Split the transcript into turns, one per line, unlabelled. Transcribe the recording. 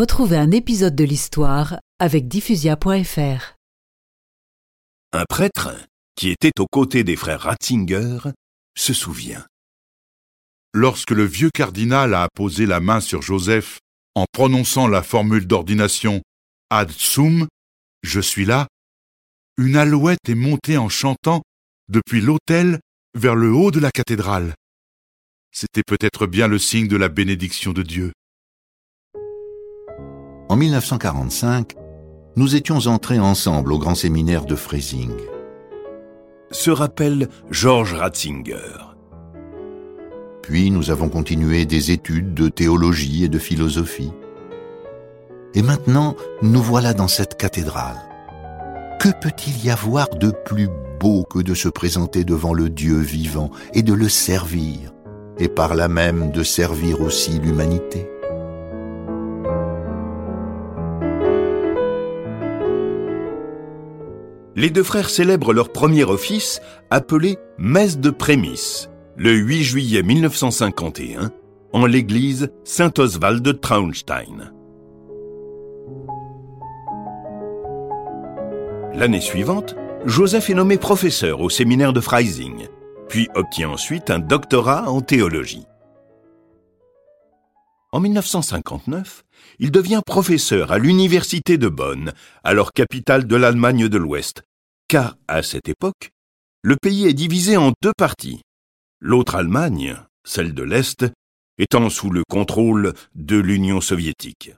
Retrouvez un épisode de l'histoire avec diffusia.fr.
Un prêtre, qui était aux côtés des frères Ratzinger, se souvient.
Lorsque le vieux cardinal a posé la main sur Joseph en prononçant la formule d'ordination Ad sum, je suis là, une alouette est montée en chantant depuis l'autel vers le haut de la cathédrale. C'était peut-être bien le signe de la bénédiction de Dieu.
En 1945, nous étions entrés ensemble au grand séminaire de Freising.
Se rappelle Georges Ratzinger.
Puis nous avons continué des études de théologie et de philosophie. Et maintenant, nous voilà dans cette cathédrale. Que peut-il y avoir de plus beau que de se présenter devant le Dieu vivant et de le servir, et par là même de servir aussi l'humanité?
Les deux frères célèbrent leur premier office, appelé Messe de prémisse, le 8 juillet 1951, en l'église Saint-Oswald de Traunstein. L'année suivante, Joseph est nommé professeur au séminaire de Freising, puis obtient ensuite un doctorat en théologie. En 1959, il devient professeur à l'université de Bonn, alors capitale de l'Allemagne de l'Ouest, car à cette époque, le pays est divisé en deux parties. L'autre Allemagne, celle de l'Est, étant sous le contrôle de l'Union soviétique.